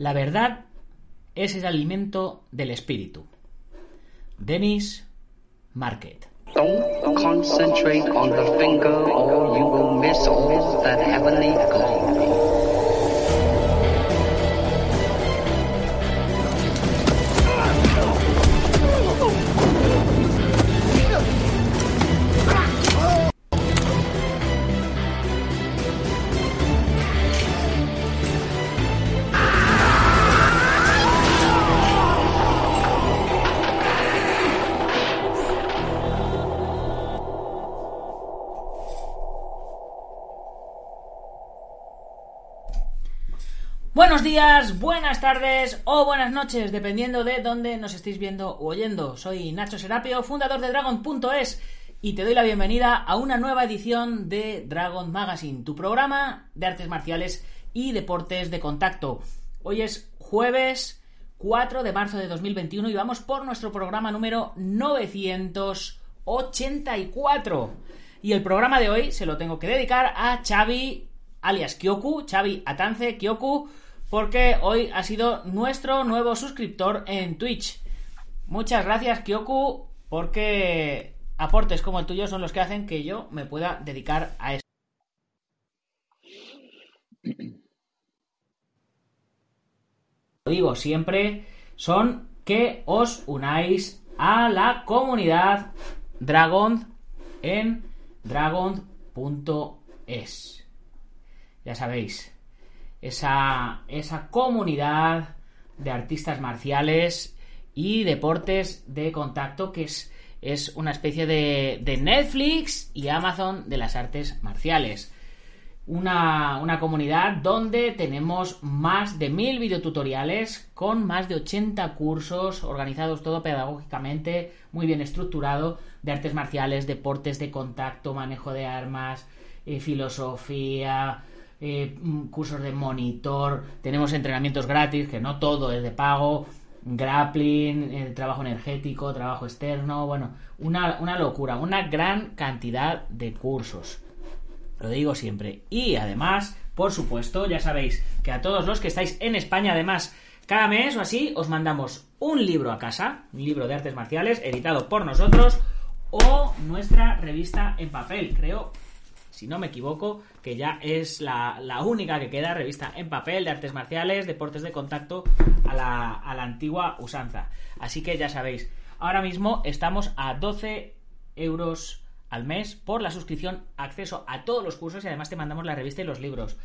La verdad es el alimento del espíritu. Denis Market. Don't concentrate on the finger or you will miss all that heavenly glory. Buenas tardes o buenas noches, dependiendo de dónde nos estéis viendo o oyendo. Soy Nacho Serapio, fundador de Dragon.es y te doy la bienvenida a una nueva edición de Dragon Magazine, tu programa de artes marciales y deportes de contacto. Hoy es jueves 4 de marzo de 2021 y vamos por nuestro programa número 984. Y el programa de hoy se lo tengo que dedicar a Xavi alias Kyoku, Xavi Atance Kyoku, porque hoy ha sido nuestro nuevo suscriptor en Twitch. Muchas gracias Kyoku, porque aportes como el tuyo son los que hacen que yo me pueda dedicar a esto. Lo digo siempre, son que os unáis a la comunidad Dragon en dragon.es. Ya sabéis, esa, esa comunidad de artistas marciales y deportes de contacto que es, es una especie de, de Netflix y Amazon de las artes marciales. Una, una, comunidad donde tenemos más de mil videotutoriales con más de 80 cursos organizados todo pedagógicamente, muy bien estructurado, de artes marciales, deportes de contacto, manejo de armas, eh, filosofía, eh, cursos de monitor, tenemos entrenamientos gratis, que no todo es de pago, grappling, eh, trabajo energético, trabajo externo, bueno, una, una locura, una gran cantidad de cursos. Lo digo siempre. Y además, por supuesto, ya sabéis que a todos los que estáis en España, además, cada mes o así, os mandamos un libro a casa, un libro de artes marciales, editado por nosotros, o nuestra revista en papel. Creo, si no me equivoco, que ya es la, única que queda, revista en papel de artes marciales, deportes de contacto a la, a la antigua usanza. Así que ya sabéis, ahora mismo estamos a 12 euros al mes por la suscripción, acceso a todos los cursos y además te mandamos la revista y los libros.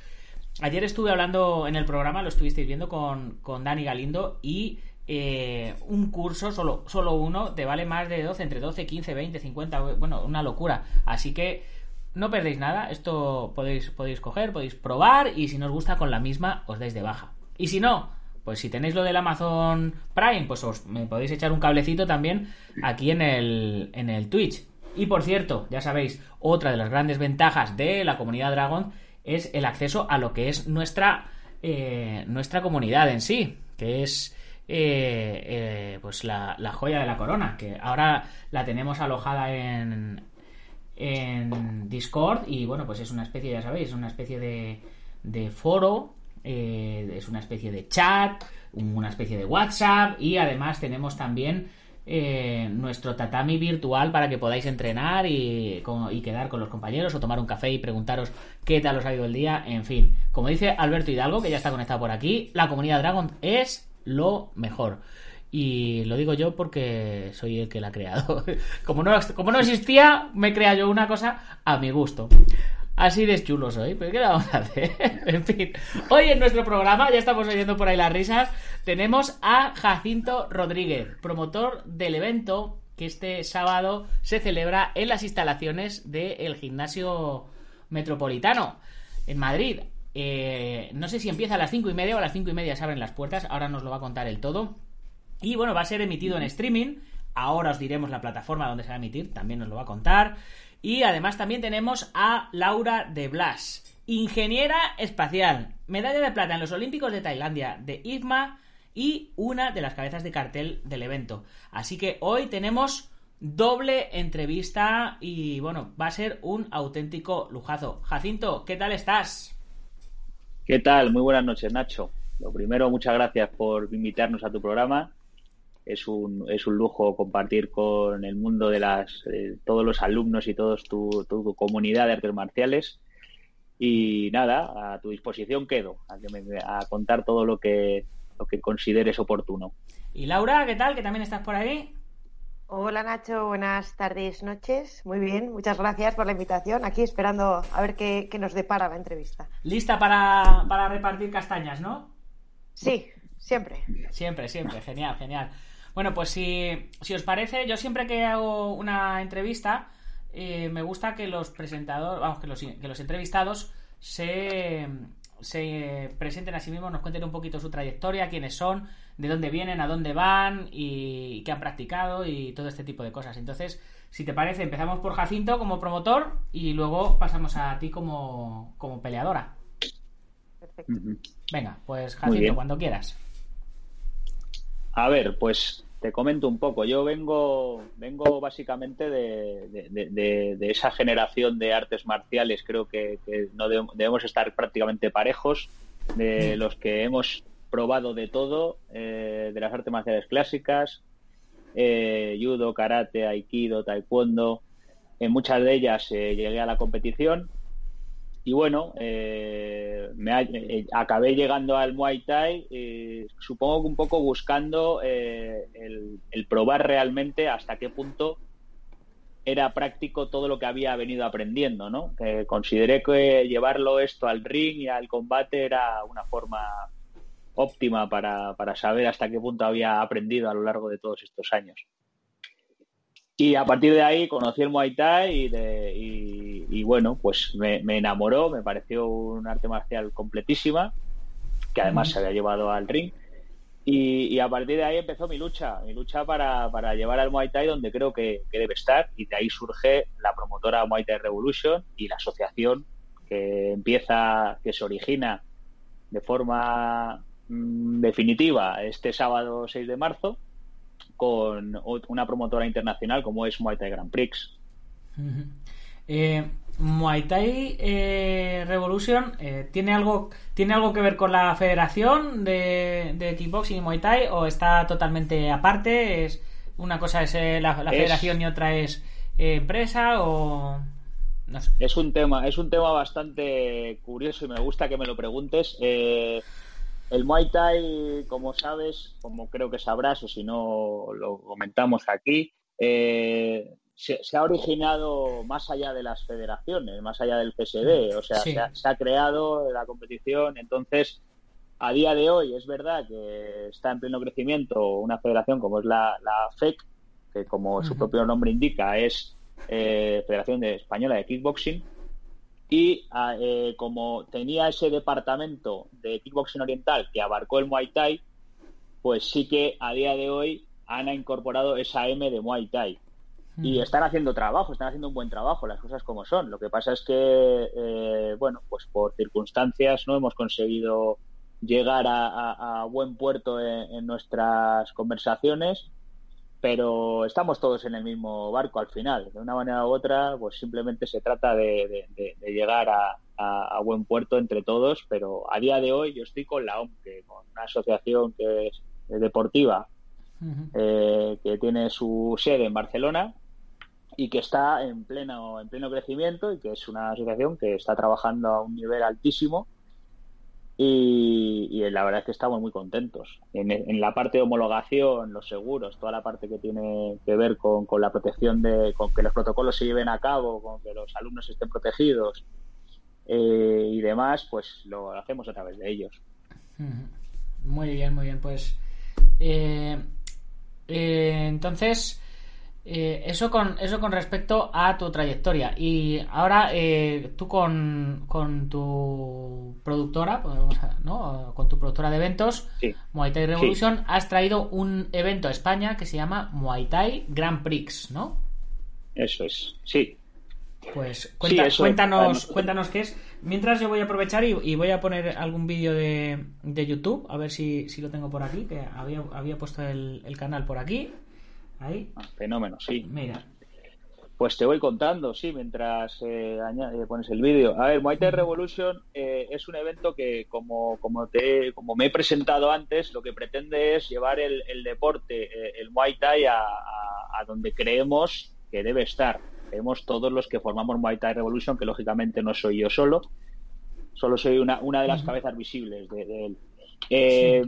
Ayer estuve hablando en el programa, lo estuvisteis viendo con, con Dani Galindo y eh, un curso, solo, solo uno, te vale más de 12, entre 12, 15, 20, 50, bueno, una locura. Así que no perdéis nada, esto podéis, podéis coger, podéis probar y si no os gusta con la misma os dais de baja. Y si no, pues si tenéis lo del Amazon Prime, pues os podéis echar un cablecito también aquí en el, en el Twitch. Y por cierto, ya sabéis, otra de las grandes ventajas de la comunidad Dragon es el acceso a lo que es nuestra, eh, nuestra comunidad en sí, que es eh, eh, pues la, la, joya de la corona, que ahora la tenemos alojada en, en Discord y bueno, pues es una especie, ya sabéis, una especie de, de foro, es una especie de chat, una especie de WhatsApp y además tenemos también eh, nuestro tatami virtual para que podáis entrenar y, y, quedar con los compañeros o tomar un café y preguntaros qué tal os ha ido el día. En fin, como dice Alberto Hidalgo, que ya está conectado por aquí, la comunidad Dragon es lo mejor. Y lo digo yo porque soy el que la ha creado. Como no, como no existía, me crea yo una cosa a mi gusto. Así de chulo soy, pero ¿qué le vamos a hacer? en fin, hoy en nuestro programa, ya estamos oyendo por ahí las risas, tenemos a Jacinto Rodríguez, promotor del evento que este sábado se celebra en las instalaciones del gimnasio metropolitano en Madrid. Eh, no sé si empieza a las cinco y media o a las cinco y media se abren las puertas, ahora nos lo va a contar el todo. Y bueno, va a ser emitido en streaming. Ahora os diremos la plataforma donde se va a emitir, también nos lo va a contar. Y además también tenemos a Laura de Blas, ingeniera espacial, medalla de plata en los Olímpicos de Tailandia de IFMA y una de las cabezas de cartel del evento. Así que hoy tenemos doble entrevista y bueno, va a ser un auténtico lujazo. Jacinto, ¿qué tal estás? ¿Qué tal? Muy buenas noches, Nacho. lo primero, muchas gracias por invitarnos a tu programa. Es un, es un lujo compartir con el mundo de las, eh, todos los alumnos y toda tu, tu, comunidad de artes marciales. Y nada, a tu disposición quedo, a, que me, a contar todo lo que, lo que consideres oportuno. Y Laura, ¿qué tal? Que también estás por ahí. Hola Nacho, buenas tardes, noches. Muy bien, muchas gracias por la invitación. Aquí esperando a ver qué, qué nos depara la entrevista. ¿Lista para, para, repartir castañas, no? Sí, siempre. Siempre, siempre. Genial, genial. Bueno, pues si, si os parece, yo siempre que hago una entrevista, eh, me gusta que los presentadores, vamos, que los, que los entrevistados se, se presenten a sí mismos, nos cuenten un poquito su trayectoria, quiénes son, de dónde vienen, a dónde van y qué han practicado y todo este tipo de cosas. Entonces, si te parece, empezamos por Jacinto como promotor y luego pasamos a ti como, como peleadora. Perfecto. Venga, pues Jacinto, cuando quieras. A ver, pues te comento un poco. Yo vengo, vengo básicamente de, de, esa generación de artes marciales. Creo que, no debemos estar prácticamente parejos de los que hemos probado de todo, eh, de las artes marciales clásicas, eh, judo, karate, aikido, taekwondo. En muchas de ellas eh, llegué a la competición y bueno, me acabé llegando al Muay Thai, supongo que un poco buscando el, probar realmente hasta qué punto era práctico todo lo que había venido aprendiendo, ¿no? consideré que llevarlo esto al ring y al combate era una forma óptima para, para, saber hasta qué punto había aprendido a lo largo de todos estos años. Y a partir de ahí conocí el Muay Thai y, y, bueno, pues me, enamoró, me pareció un arte marcial completísima, que además se había llevado al ring. Y, y, a partir de ahí empezó mi lucha, mi lucha para, para llevar al Muay Thai donde creo que, que, debe estar. Y de ahí surge la promotora Muay Thai Revolution y la asociación que empieza, que se origina de forma Mm, definitiva este sábado 6 de marzo con una promotora internacional como es Muay Thai Grand Prix. Eh, Muay Thai eh, Revolution eh, ¿tiene, algo, ¿tiene algo que ver con la federación de, de kickboxing y Muay Thai o está totalmente aparte? ¿Es, una cosa es eh, la, la, federación y otra es empresa o...? No sé. Es un tema, es un tema bastante curioso y me gusta que me lo preguntes. Eh, el Muay Thai, como sabes, como creo que sabrás, o si no lo comentamos aquí, eh, se, ha originado más allá de las federaciones, más allá del PSD, o sea, se, ha, creado la competición, entonces, a día de hoy es verdad que está en pleno crecimiento una federación como es la, FEC, que como su propio nombre indica es eh, Federación de Española de Kickboxing, y ah, eh, como tenía ese departamento de kickboxing oriental que abarcó el Muay Thai, pues sí que a día de hoy han incorporado esa M de Muay Thai. Y mm. están haciendo trabajo, están haciendo un buen trabajo, las cosas como son. Lo que pasa es que, eh, bueno, pues por circunstancias no hemos conseguido llegar a, buen puerto en nuestras conversaciones pero estamos todos en el mismo barco al final. De una manera u otra, pues simplemente se trata de, llegar a, buen puerto entre todos, pero a día de hoy yo estoy con la OMC, con una asociación que es deportiva, eh, que tiene su sede en Barcelona y que está en pleno, en pleno crecimiento y que es una asociación que está trabajando a un nivel altísimo y, la verdad es que estamos muy contentos. En, la parte de homologación, los seguros, toda la parte que tiene que ver con, la protección de, con que los protocolos se lleven a cabo, con que los alumnos estén protegidos eh, y demás, pues lo hacemos a través de ellos. Muy bien, muy bien. Pues eh, eh, entonces eh, eso con eso con respecto a tu trayectoria. Y ahora eh, tú con, con, tu productora, pues ¿no? con tu productora de eventos, Muay Thai Revolution, has traído un evento a España que se llama Muay Thai Grand Prix, ¿no? Eso es, sí. Pues cuéntanos, cuéntanos qué es. Mientras yo voy a aprovechar y, voy a poner algún vídeo de, de, YouTube, a ver si, si, lo tengo por aquí, que había, había puesto el, el canal por aquí. Ahí. fenómeno, sí. Mira. Pues te voy contando, sí, mientras eh, añade- pones el vídeo. A ver, Muay Thai Revolution eh, es un evento que, como, como, te, como me he presentado antes, lo que pretende es llevar el, el deporte, eh, el Muay Thai, a, a- a donde creemos que debe estar. Creemos todos los que formamos Muay Thai Revolution, que lógicamente no soy yo solo, solo soy una, una de las cabezas visibles de, de él. Eh,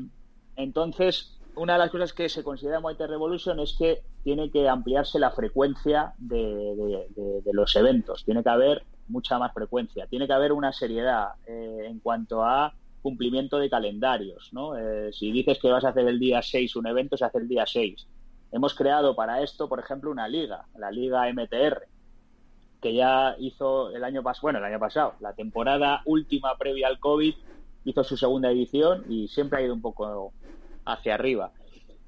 Entonces, una de las cosas que se considera Muay Revolution es que tiene que ampliarse la frecuencia de los eventos, tiene que haber mucha más frecuencia, tiene que haber una seriedad eh, en cuanto a cumplimiento de calendarios. ¿no? Eh, si dices que vas a hacer el día 6 un evento, se hace el día 6. Hemos creado para esto, por ejemplo, una liga, la liga MTR, que ya hizo el año pasado, bueno, el año pasado, la temporada última previa al COVID, hizo su segunda edición y siempre ha ido un poco hacia arriba.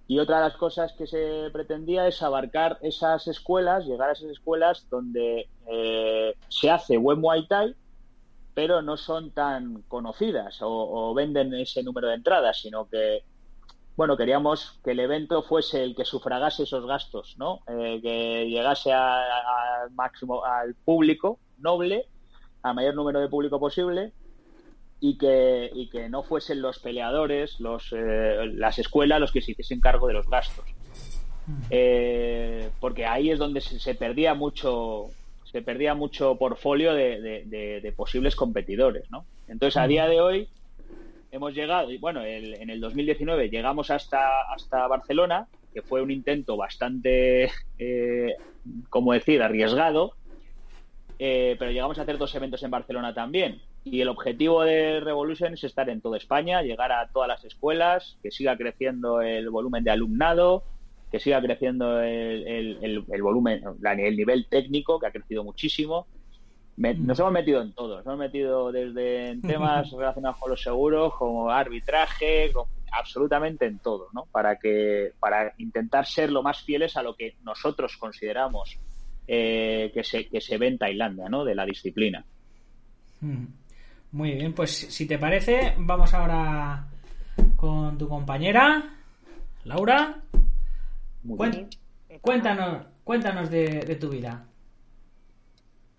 Y otra de las cosas que se pretendía es abarcar esas escuelas, llegar a esas escuelas donde eh, se hace buen Muay Thai, pero no son tan conocidas o, venden ese número de entradas, sino que, bueno, queríamos que el evento fuese el que sufragase esos gastos, ¿no? Eh, que llegase a- a- al máximo al público noble, al mayor número de público posible, y que, y que no fuesen los peleadores, los, eh, las escuelas los que se hiciesen cargo de los gastos. Eh, porque ahí es donde se, se perdía mucho se perdía mucho portfolio de, de- de- de posibles competidores, ¿no? Entonces, a día de hoy hemos llegado, y bueno, el- en el 2019 llegamos hasta, hasta Barcelona, que fue un intento bastante, eh, como decir, arriesgado, eh, pero llegamos a hacer dos eventos en Barcelona también. Y el objetivo de Revolution es estar en toda España, llegar a todas las escuelas, que siga creciendo el volumen de alumnado, que siga creciendo el, el- el- el volumen, el nivel técnico, que ha crecido muchísimo. Me- nos hemos metido en todo, nos hemos metido desde en temas relacionados con los seguros, como arbitraje, con- absolutamente en todo, ¿no? Para que, para intentar ser lo más fieles a lo que nosotros consideramos eh, que se, que se ve en Tailandia, ¿no? De la disciplina. Muy bien, pues si te parece, vamos ahora con tu compañera, Laura. Bien. cuéntanos, cuéntanos de, de tu vida.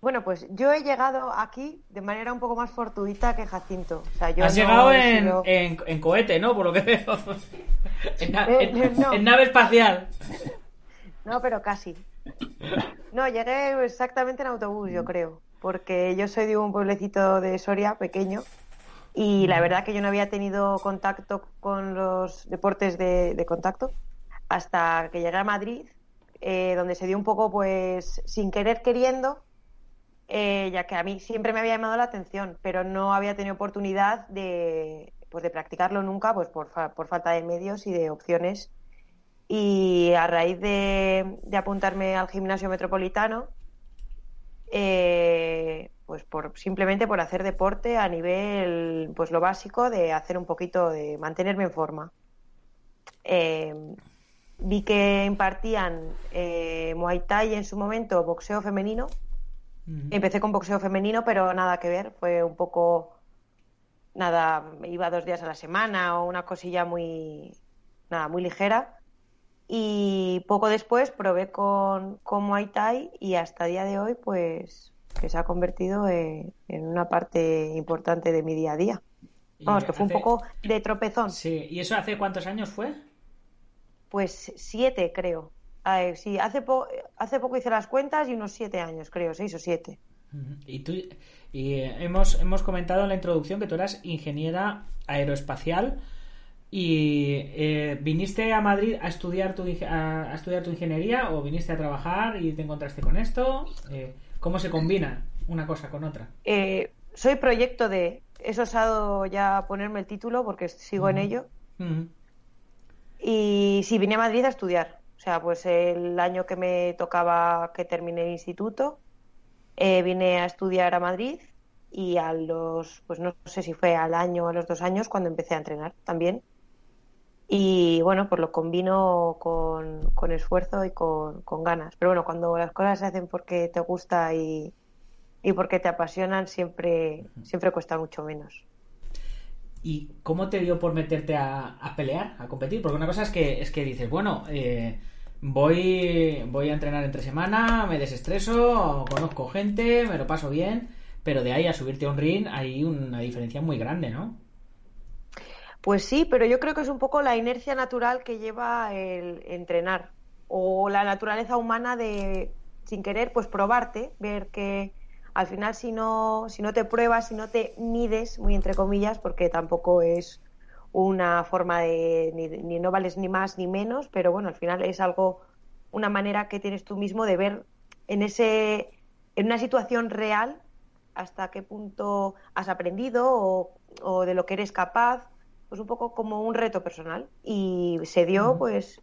Bueno, pues yo he llegado aquí de manera un poco más fortuita que Jacinto. O sea, yo Has no llegado en, sido- en, en cohete, ¿no? Por lo que veo. en, na- Eh, no. en nave espacial. No, pero casi. No, llegué exactamente en autobús, yo creo, porque yo soy de un pueblecito de Soria pequeño y la verdad que yo no había tenido contacto con los deportes de, de contacto hasta que llegué a Madrid, eh, donde se dio un poco, pues, sin querer queriendo, eh, ya que a mí siempre me había llamado la atención, pero no había tenido oportunidad de, pues, de practicarlo nunca, pues, por, fa- por falta de medios y de opciones. Y a raíz de, de apuntarme al gimnasio metropolitano, eh, pues por simplemente por hacer deporte a nivel, pues lo básico de hacer un poquito de mantenerme en forma. Eh, vi que impartían eh, Muay Thai en su momento, boxeo femenino. Empecé con boxeo femenino, pero nada que ver, fue un poco nada, iba dos días a la semana o una cosilla muy nada, muy ligera. Y poco después probé con, con Muay Thai y hasta el día de hoy, pues, que se ha convertido en, en una parte importante de mi día a día. Vamos, que fue un poco de tropezón. Sí, ¿y eso hace cuántos años fue? Pues siete, creo. Ay, sí, hace, po- hace poco hice las cuentas y unos siete años, creo, seis o siete. Y tú y eh, hemos, hemos comentado en la introducción que tú eras ingeniera aeroespacial y eh, viniste a Madrid a estudiar tu a, a estudiar tu ingeniería o viniste a trabajar y te encontraste con esto. Eh, ¿Cómo se combina una cosa con otra? Eh, soy proyecto de. He osado ya ponerme el título porque sigo en ello. Y sí, vine a Madrid a estudiar. O sea, pues el año que me tocaba que terminé el instituto, eh, vine a estudiar a Madrid y a los, pues no sé si fue al año o a los dos años cuando empecé a entrenar también. Y bueno, pues lo combino con, con esfuerzo y con, con ganas. Pero bueno, cuando las cosas se hacen porque te gusta y, y porque te apasionan, siempre, siempre cuesta mucho menos. ¿Y cómo te dio por meterte a, a pelear, a competir? Porque una cosa es que, es que dices, bueno, eh, voy, voy a entrenar entre semana, me desestreso, conozco gente, me lo paso bien, pero de ahí a subirte a un ring hay una diferencia muy grande, ¿no? Pues sí, pero yo creo que es un poco la inercia natural que lleva el entrenar o la naturaleza humana de, sin querer, pues probarte, ver que al final si no, si no te pruebas, si no te mides, muy entre comillas, porque tampoco es una forma de ni, no vales ni más ni menos, pero bueno, al final es algo, una manera que tienes tú mismo de ver en ese, en una situación real hasta qué punto has aprendido o, o de lo que eres capaz, pues un poco como un reto personal. Y se dio, pues,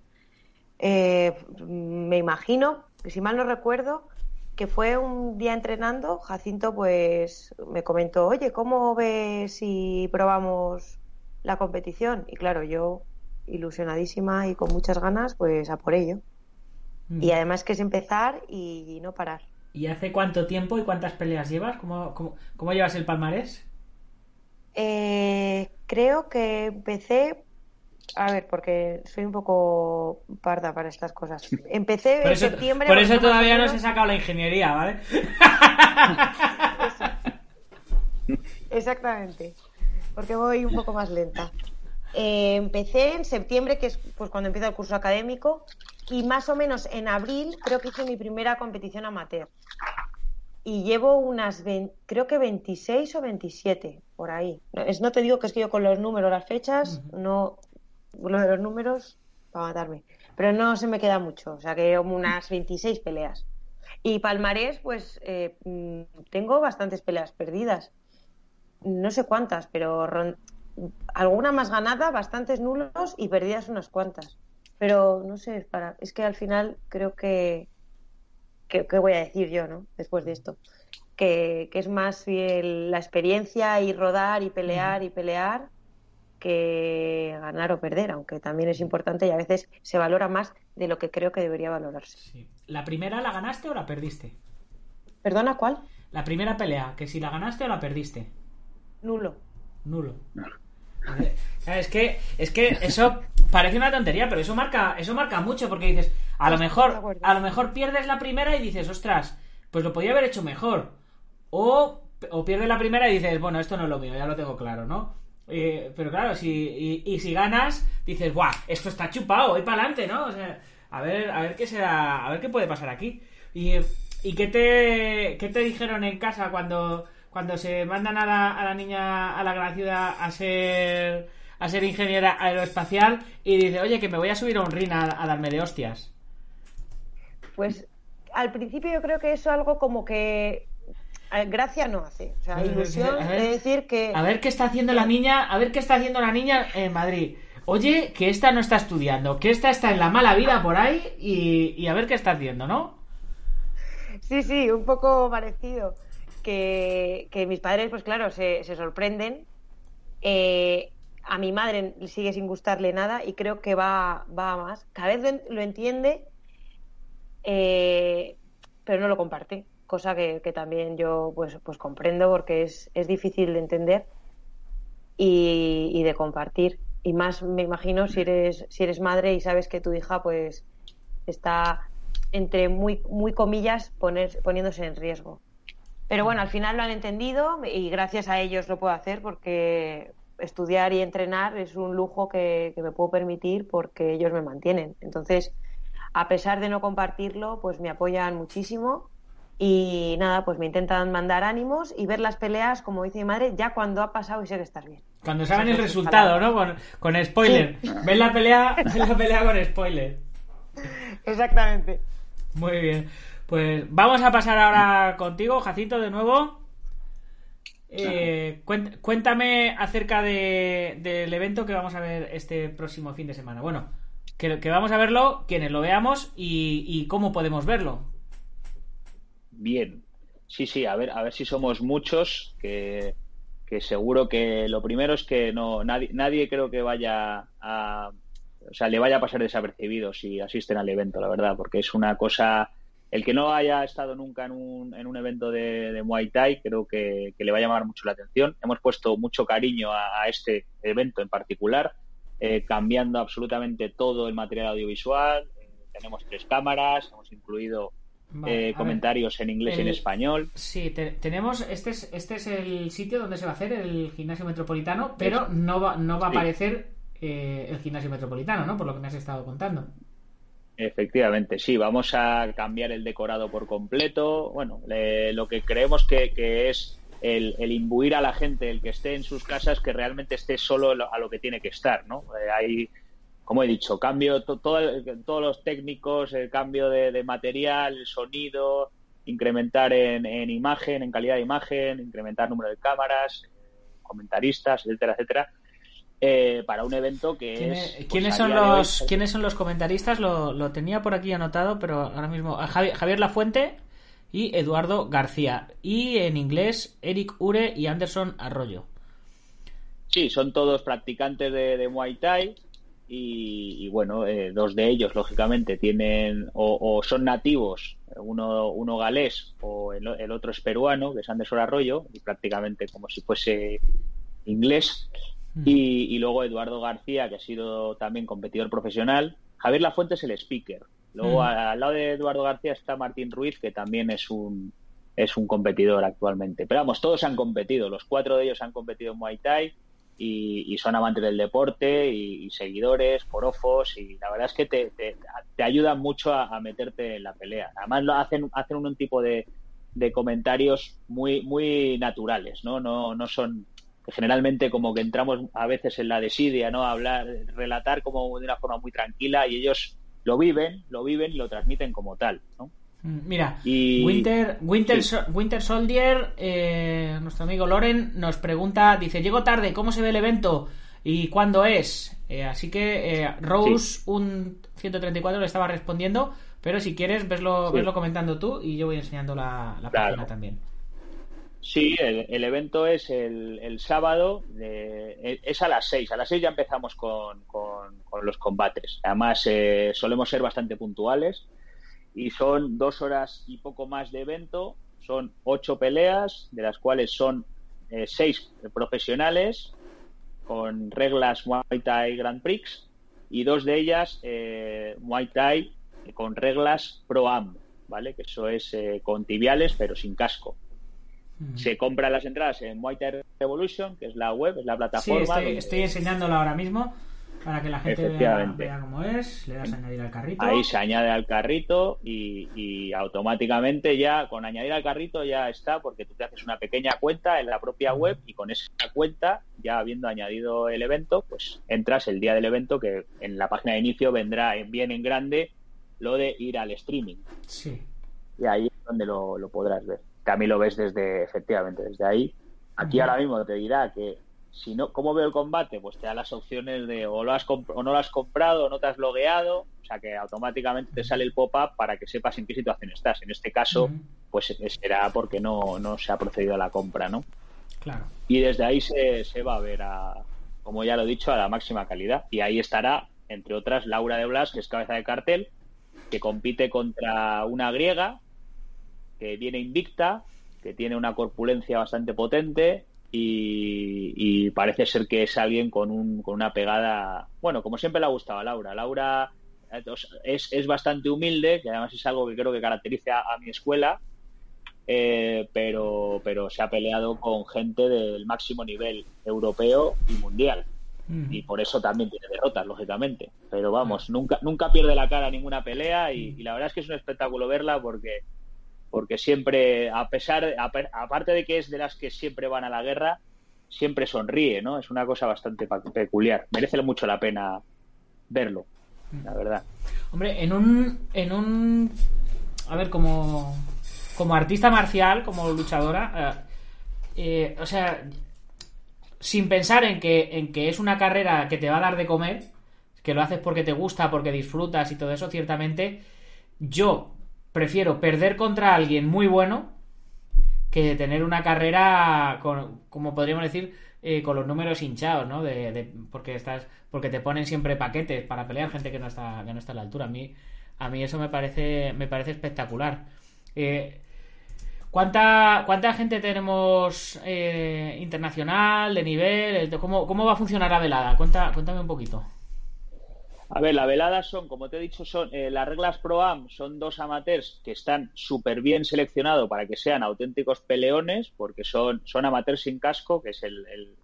eh, me imagino, que si mal no recuerdo, que fue un día entrenando, Jacinto pues me comentó, oye, ¿cómo ves si probamos la competición? Y claro, yo ilusionadísima y con muchas ganas, pues a por ello. Mm. Y además que es empezar y no parar. ¿Y hace cuánto tiempo y cuántas peleas llevas? ¿Cómo, cómo, cómo llevas el palmarés? Eh, creo que empecé a ver, porque soy un poco parda para estas cosas. Empecé por en septiembre. Por eso todavía no se ha sacado la ingeniería, ¿vale? Exactamente. Porque voy un poco más lenta. Eh, empecé en septiembre, que es pues cuando empieza el curso académico, y más o menos en abril creo que hice mi primera competición amateur. Y llevo unas, 20, creo que 26 o 27, por ahí. Es, no te digo que es que yo con los números, las fechas, uh -huh. no, lo de los números para matarme. Pero no se me queda mucho, o sea que unas 26 peleas. Y palmarés, pues eh, tengo bastantes peleas perdidas. No sé cuántas, pero alguna más ganada, bastantes nulos y perdidas unas cuantas. Pero no sé, para, es que al final creo que, que, que voy a decir yo, ¿no? Después de esto. Que, que es más el, la experiencia y rodar y pelear y pelear que ganar o perder, aunque también es importante y a veces se valora más de lo que creo que debería valorarse. Sí. ¿La primera la ganaste o la perdiste? ¿Perdona cuál? La primera pelea, que si la ganaste o la perdiste. Nulo. Nulo. Es que, es que eso parece una tontería, pero eso marca, eso marca mucho, porque dices, a lo mejor, a lo mejor pierdes la primera y dices, ostras, pues lo podía haber hecho mejor. O, o pierdes la primera y dices, bueno, esto no es lo mío, ya lo tengo claro, ¿no? Eh, pero claro, si, y, si ganas, dices, ¡guau! Esto está chupado, voy para adelante, ¿no? O sea, a ver, a ver qué será, a ver qué puede pasar aquí. Y, y qué te, qué te dijeron en casa cuando, cuando se mandan a la, a la niña a la gran ciudad a ser, a ser ingeniera aeroespacial y dice, oye, que me voy a subir a un ring a, a darme de hostias? Pues al principio yo creo que eso algo como que gracia no hace. O sea, ilusión ver, de decir que. A ver qué está haciendo la niña, a ver qué está haciendo la niña en Madrid. Oye, que esta no está estudiando, que esta está en la mala vida por ahí y, y a ver qué está haciendo, ¿no? Sí, sí, un poco parecido. Que, que mis padres, pues claro, se, se sorprenden. Eh, a mi madre sigue sin gustarle nada y creo que va, va a más. Cada vez lo entiende, eh, pero no lo comparte cosa que, que, también yo pues, pues comprendo porque es, es difícil de entender y, y, de compartir. Y más me imagino si eres, si eres madre y sabes que tu hija pues está entre muy, muy comillas poner, poniéndose en riesgo. Pero bueno, al final lo han entendido y gracias a ellos lo puedo hacer porque estudiar y entrenar es un lujo que, que me puedo permitir porque ellos me mantienen. Entonces, a pesar de no compartirlo, pues me apoyan muchísimo y nada, pues me intentan mandar ánimos y ver las peleas, como dice mi madre, ya cuando ha pasado y sé que estás bien. Cuando saben el resultado, ¿no? Con, con spoiler. Sí. Ven la pelea, ven la pelea con spoiler. Exactamente. Muy bien. Pues vamos a pasar ahora contigo, Jacito, de nuevo. Eh, cuéntame acerca de, del evento que vamos a ver este próximo fin de semana. Bueno, que, que vamos a verlo, quienes lo veamos y, y cómo podemos verlo bien. Sí, sí, a ver, a ver si somos muchos, que, que seguro que lo primero es que no nadie, nadie creo que vaya a, o sea, le vaya a pasar desapercibido si asisten al evento, la verdad, porque es una cosa, el que no haya estado nunca en un, en un evento de, de Muay Thai, creo que, que, le va a llamar mucho la atención. Hemos puesto mucho cariño a, este evento en particular, eh, cambiando absolutamente todo el material audiovisual, tenemos tres cámaras, hemos incluido Vale, eh, comentarios en inglés y en español. Sí, te- tenemos. Este es, este es el sitio donde se va a hacer el gimnasio metropolitano, pero no va, no va a Sí. aparecer eh, el gimnasio metropolitano, ¿no? Por lo que me has estado contando. Efectivamente, sí, vamos a cambiar el decorado por completo. Bueno, le- lo que creemos que, que es el, el imbuir a la gente, el que esté en sus casas, que realmente esté solo lo- a lo que tiene que estar, ¿no? Eh, hay, como he dicho, cambio, to- todo todos los técnicos, el cambio de, de material, el sonido, incrementar en, en imagen, en calidad de imagen, incrementar número de cámaras, comentaristas, etcétera, etcétera. eh, para un evento que ¿Quién es. es- pues, ¿Quiénes, son hoy, los, ¿Quiénes son los comentaristas? Lo, lo tenía por aquí anotado, pero ahora mismo. Javi- Javier Lafuente y Eduardo García. Y en inglés, Eric Ure y Anderson Arroyo. Sí, son todos practicantes de, de Muay Thai y, y, bueno, eh, dos de ellos, lógicamente, tienen o, o son nativos, uno, uno galés o el, el otro es peruano, que es Anderson Arroyo, y prácticamente como si fuese inglés. Y, y luego Eduardo García, que ha sido también competidor profesional. Javier Lafuente es el speaker. Luego Mm. a- al lado de Eduardo García está Martín Ruiz, que también es un, es un competidor actualmente. Pero vamos, todos han competido. Los cuatro de ellos han competido en Muay Thai y, y son amantes del deporte y, seguidores, porofos. Y la verdad es que te, te, te ayudan mucho a, meterte en la pelea. Además, lo hacen, hacen un tipo de, de comentarios muy, muy naturales, ¿no? No, no son generalmente como que entramos a veces en la desidia, ¿no? Hablar, relatar como de una forma muy tranquila y ellos lo viven, lo viven y lo transmiten como tal, ¿no? Mira, Y- Winter, Winter, sí. Winter Soldier, eh, nuestro amigo Loren, nos pregunta, dice, llego tarde, ¿cómo se ve el evento? ¿Y cuándo es? Eh, así que eh, Rose, un 134, le estaba respondiendo, pero si quieres, veslo, Sí. veslo comentando tú y yo voy enseñando la, la Claro. página también. Sí, el, el evento es el, el sábado, de- es a las 6. A las 6 ya empezamos con, con- con los combates. Además, eh, solemos ser bastante puntuales y son dos horas y poco más de evento. Son ocho peleas, de las cuales son eh, seis profesionales con reglas Muay Thai Grand Prix y dos de ellas eh, Muay Thai con reglas Pro Am, ¿vale? Que eso es eh, con tibiales pero sin casco. Mm. Se compran las entradas en Muay Thai Revolution, que es la web, es la Sí, plataforma. estoy, donde- estoy enseñándola ahora mismo para que la gente vea, cómo es. Le das a añadir al carrito. Ahí se añade al carrito y, y automáticamente ya con añadir al carrito ya está porque tú te haces una pequeña cuenta en la propia web y con esa cuenta ya habiendo añadido el evento pues entras el día del evento que en la página de inicio vendrá en- bien en grande lo de ir al streaming Sí. y ahí es donde lo, lo podrás ver. También lo ves desde, efectivamente, desde ahí. Aquí ahora mismo te dirá que si no, ¿cómo veo el combate? Pues te da las opciones de o, lo has o no lo has comprado o no te has logueado, o sea que automáticamente te sale el pop-up para que sepas en qué situación estás. En este caso, pues será porque no, no se ha procedido a la compra, ¿no? Claro. Y desde ahí se, se va a ver, a, como ya lo he dicho, a la máxima calidad. Y ahí estará, entre otras, Laura de Blas, que es cabeza de cartel, que compite contra una griega que viene invicta, que tiene una corpulencia bastante potente y, y parece ser que es alguien con, un, con una pegada, bueno, como siempre le ha gustado a Laura. Laura eh, es, es bastante humilde, que además es algo que creo que caracteriza a, a mi escuela, eh, pero, pero se ha peleado con gente del máximo nivel europeo y mundial. Y por eso también tiene derrotas, lógicamente. Pero vamos, nunca, nunca pierde la cara ninguna pelea y, y la verdad es que es un espectáculo verla porque, porque siempre, a pesar, aparte de que es de las que siempre van a la guerra, siempre sonríe, ¿no? Es una cosa bastante peculiar. Merece mucho la pena verlo, la verdad. Hombre, en un. En un. A ver, como. Como artista marcial, como luchadora. eh, eh, o sea. Sin pensar en que, en que es una carrera que te va a dar de comer. Que lo haces porque te gusta, porque disfrutas y todo eso, ciertamente. Yo prefiero perder contra alguien muy bueno. Que tener una carrera con, como podríamos decir, eh, con los números hinchados, ¿no? De, de- porque estás, porque te ponen siempre paquetes para pelear gente que no está, que no está a la altura. A mí, a mí eso me parece, me parece espectacular. Eh, ¿Cuánta, ¿Cuánta gente tenemos eh, internacional, de nivel? ¿Cómo, ¿Cómo va a funcionar la velada? Cuenta, cuéntame un poquito. A ver, la velada son, como te he dicho, son eh, las reglas Pro Am son dos amateurs que están súper bien seleccionados para que sean auténticos peleones, porque son, son amateurs sin casco, que es el, el,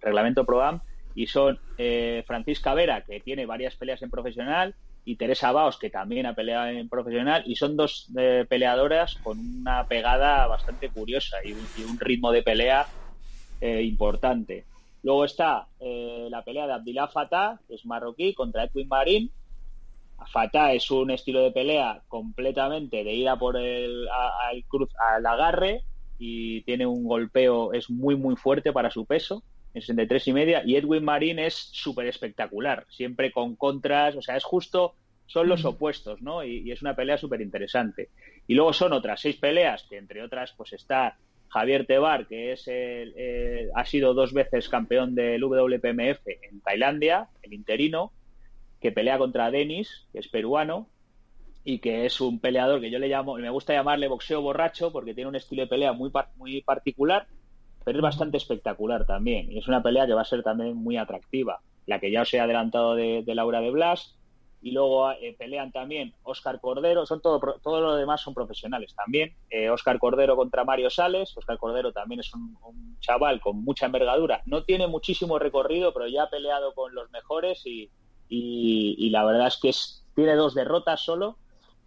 reglamento Pro Am, y son eh, Francisca Vera, que tiene varias peleas en profesional, y Teresa Baos, que también ha peleado en profesional, y son dos eh, peleadoras con una pegada bastante curiosa y un, y un ritmo de pelea eh, importante. Luego está eh, la pelea de Abdillah Fatah, que es marroquí, contra Edwin Marín. Fatah es un estilo de pelea completamente de ir a por el al cruz, al agarre y tiene un golpeo, es muy, muy fuerte para su peso, en 63 y media. Y Edwin Marín es súper espectacular, siempre con contras, o sea, es justo, son los opuestos, ¿no? Y, y es una pelea súper interesante. Y luego son otras seis peleas, que entre otras, pues está Javier Tebar, que es el, eh, ha sido dos veces campeón del WPMF en Tailandia, el interino, que pelea contra Denis, que es peruano, y que es un peleador que yo le llamo, me gusta llamarle boxeo borracho porque tiene un estilo de pelea muy, muy particular, pero es bastante espectacular también. Y es una pelea que va a ser también muy atractiva. La que ya os he adelantado de, de Laura de Blas, y luego eh, pelean también Oscar Cordero, son todo, todo lo demás son profesionales también. Eh, Oscar Cordero contra Mario Sales, Oscar Cordero también es un, un, chaval con mucha envergadura, no tiene muchísimo recorrido, pero ya ha peleado con los mejores y, y, la verdad es que es, tiene dos derrotas solo,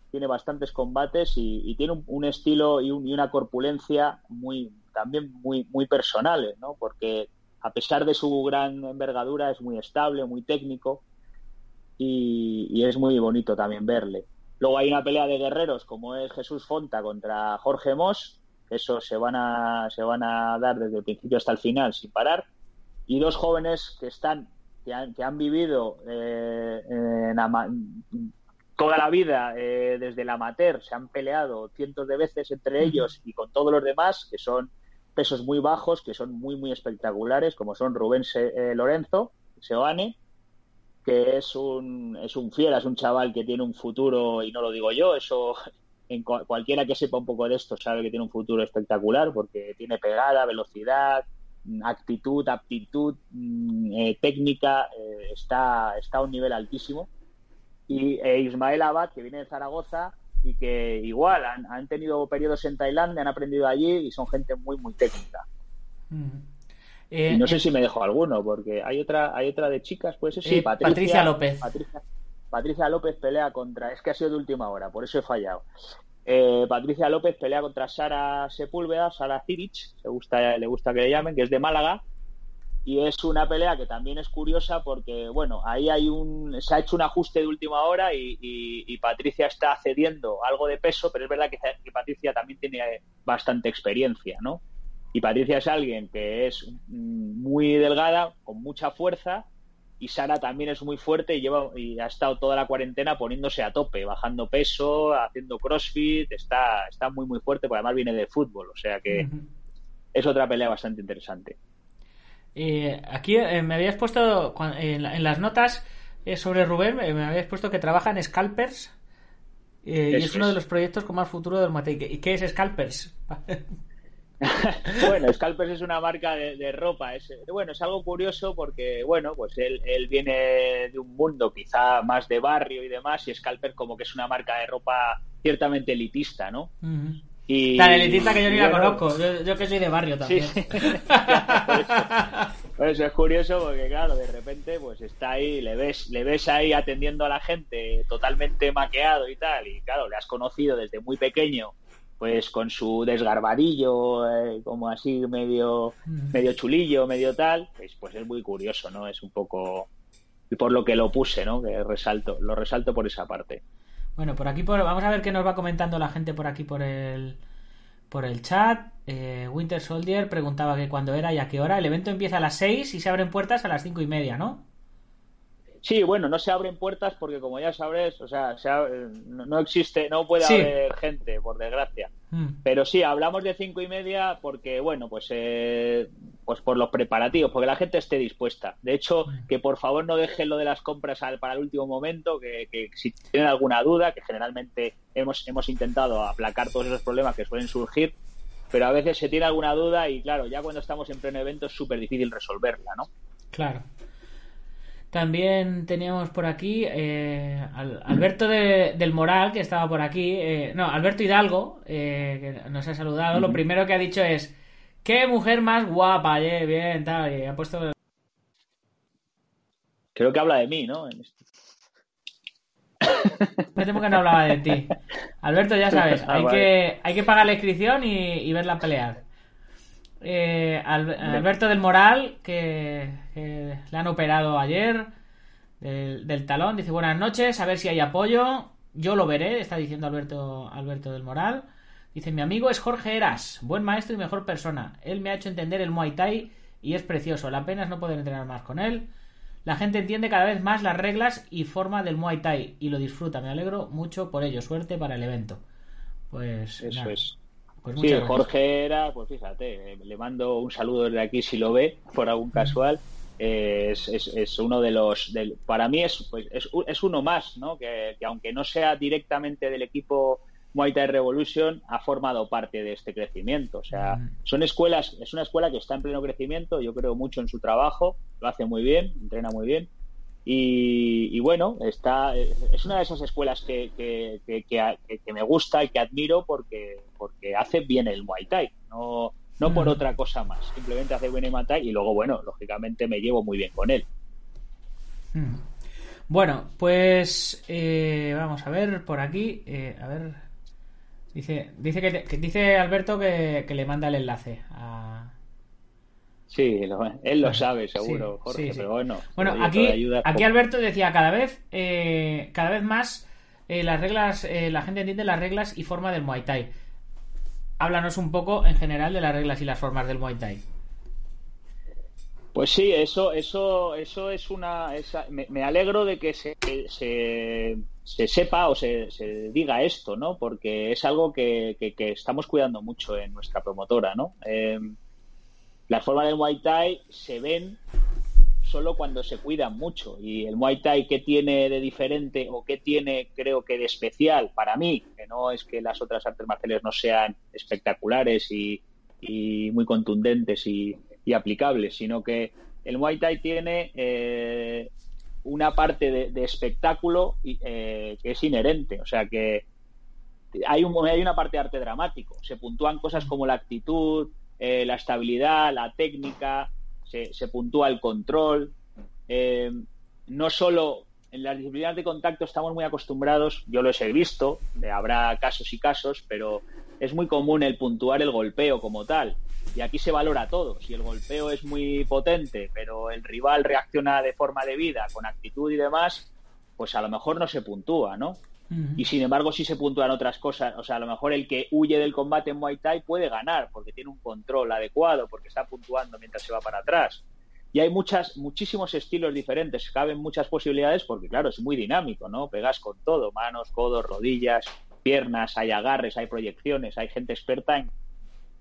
tiene bastantes combates y, tiene un, un estilo y, y, una corpulencia muy también muy, muy personales, ¿no? porque a pesar de su gran envergadura es muy estable, muy técnico y, y, es muy bonito también verle. Luego hay una pelea de guerreros como es Jesús Fonta contra Jorge Moss, eso se van a, se van a dar desde el principio hasta el final sin parar, y dos jóvenes que están que han, que han vivido eh, en ama, toda la vida eh, desde el amateur, se han peleado cientos de veces entre ellos y con todos los demás, que son pesos muy bajos, que son muy, muy espectaculares, como son Rubén Se, eh, Lorenzo, Seoane, es un, es un fiera, es un chaval que tiene un futuro, y no lo digo yo, eso cualquiera que sepa un poco de esto sabe que tiene un futuro espectacular porque tiene pegada, velocidad, actitud, aptitud, eh, técnica, eh, está, está a un nivel altísimo. Y eh, Ismael Abad, que viene de Zaragoza y que igual han, han, tenido periodos en Tailandia, han aprendido allí y son gente muy, muy técnica. Mm. Eh, y no sé eh, si me dejo alguno, porque hay otra, hay otra de chicas, pues sí, sí Patricia, Patricia, López. Patricia, Patricia, López pelea contra, es que ha sido de última hora, por eso he fallado. Eh, Patricia López pelea contra Sara Sepúlveda, Sara Zirich, le gusta, le gusta que le llamen, que es de Málaga, y es una pelea que también es curiosa porque, bueno, ahí hay un, se ha hecho un ajuste de última hora y, y, y Patricia está cediendo algo de peso, pero es verdad que, que Patricia también tiene bastante experiencia, ¿no? Y Patricia es alguien que es muy delgada, con mucha fuerza, y Sara también es muy fuerte y lleva y ha estado toda la cuarentena poniéndose a tope, bajando peso, haciendo crossfit, está, está muy muy fuerte, porque además viene de fútbol, o sea que uh -huh. es otra pelea bastante interesante. Eh, aquí eh, me habías puesto en, en las notas eh, sobre Rubén, eh, me habías puesto que trabaja en Scalpers y es uno de los proyectos con más futuro del Mate. ¿Y qué es Scalpers? bueno, Scalpers es una marca de, de, ropa. Es, bueno, es algo curioso porque, bueno, pues él, él, viene de un mundo quizá más de barrio y demás, y Scalpers como que es una marca de ropa ciertamente elitista, ¿no? Uh -huh. Y, Tan elitista que yo ni bueno, la conozco, yo, yo, que soy de barrio también. Sí. eso es curioso porque, claro, de repente pues está ahí, le ves, le ves ahí atendiendo a la gente totalmente maqueado y tal, y claro, le has conocido desde muy pequeño pues con su desgarbadillo, eh, como así medio, medio chulillo, medio tal, pues, pues es muy curioso, ¿no? Es un poco y por lo que lo puse, ¿no? Que resalto, lo resalto por esa parte. Bueno, por aquí por, vamos a ver qué nos va comentando la gente por aquí por el por el chat. Eh, Winter Soldier preguntaba que cuándo era y a qué hora. El evento empieza a las 6 y se abren puertas a las cinco y media, ¿no? Sí, bueno, no se abren puertas porque como ya sabes, o sea, se no, existe, no puede sí. haber gente, por desgracia. Mm. Pero sí, hablamos de cinco y media porque, bueno, pues, eh, pues por los preparativos, porque la gente esté dispuesta. De hecho, mm. que por favor no dejen lo de las compras al, para el último momento, que, que, si tienen alguna duda, que generalmente hemos, hemos intentado aplacar todos esos problemas que suelen surgir, pero a veces se tiene alguna duda y claro, ya cuando estamos en pleno evento es súper difícil resolverla, ¿no? Claro. También teníamos por aquí eh, Alberto del Moral, que estaba por aquí. Eh, no, Alberto Hidalgo, eh, que nos ha saludado. Lo primero que ha dicho es: ¡Qué mujer más guapa! bien, tal. Y ha puesto. Creo que habla de mí, ¿no? Me temo que no hablaba de ti. Alberto, ya sabes, ah, hay, que, hay que pagar la inscripción y, verla pelear. Alberto del Moral, que, le han operado ayer del, talón, dice buenas noches, a ver si hay apoyo. Yo lo veré, está diciendo Alberto, Alberto del Moral. Dice, mi amigo es Jorge Eras, buen maestro y mejor persona. Él me ha hecho entender el Muay Thai y es precioso. La pena es no poder entrenar más con él. La gente entiende cada vez más las reglas y forma del Muay Thai y lo disfruta. Me alegro mucho por ello. Suerte para el evento. Pues eso es. Pues sí, Jorge era, pues fíjate, le mando un saludo desde aquí si lo ve, por algún casual. es, es, uno de los. para mí es, pues, es, uno más, ¿no? Que, aunque no sea directamente del equipo Muay Thai Revolution, ha formado parte de este crecimiento. O sea, son escuelas, es una escuela que está en pleno crecimiento. Yo creo mucho en su trabajo, lo hace muy bien, entrena muy bien. Y, bueno, está, es una de esas escuelas que, que, que, me gusta y que admiro porque, porque hace bien el Muay Thai, no, no por otra cosa más, simplemente hace bien el Muay Thai y luego, bueno, lógicamente me llevo muy bien con él. Bueno, pues eh, vamos a ver por aquí, eh, a ver, dice, dice que, dice Alberto que, le manda el enlace a, Sí, él lo sabe seguro, Jorge, pero bueno. Bueno, aquí, aquí Alberto decía cada vez, eh, cada vez más eh, las reglas, eh, la gente entiende las reglas y forma del Muay Thai. Háblanos un poco en general de las reglas y las formas del Muay Thai. Pues sí, eso, eso, eso es una. me, alegro de que se, se, se sepa o se, se, diga esto, ¿no? Porque es algo que, que, estamos cuidando mucho en nuestra promotora, ¿no? Las formas del Muay Thai se ven solo cuando se cuidan mucho. Y el Muay Thai, ¿qué tiene de diferente o qué tiene, creo que, de especial para mí? Que no es que las otras artes marciales no sean espectaculares y, muy contundentes y, aplicables, sino que el Muay Thai tiene eh, una parte de, espectáculo eh, que es inherente. O sea que hay, hay una parte de arte dramático. Se puntúan cosas como la actitud, eh, la estabilidad, la técnica, se, puntúa el control. Eh, no solo en las disciplinas de contacto estamos muy acostumbrados, yo los he visto, habrá casos y casos, pero es muy común el puntuar el golpeo como tal. Y aquí se valora todo. Si el golpeo es muy potente, pero el rival reacciona de forma debida, con actitud y demás, pues a lo mejor no se puntúa, ¿no? Y sin embargo, si se puntúan otras cosas. O sea, a lo mejor el que huye del combate en Muay Thai puede ganar porque tiene un control adecuado, porque está puntuando mientras se va para atrás. Y hay muchas, muchísimos estilos diferentes, caben muchas posibilidades porque, claro, es muy dinámico, ¿no? Pegas con todo, manos, codos, rodillas, piernas, hay agarres, hay proyecciones, hay gente experta en...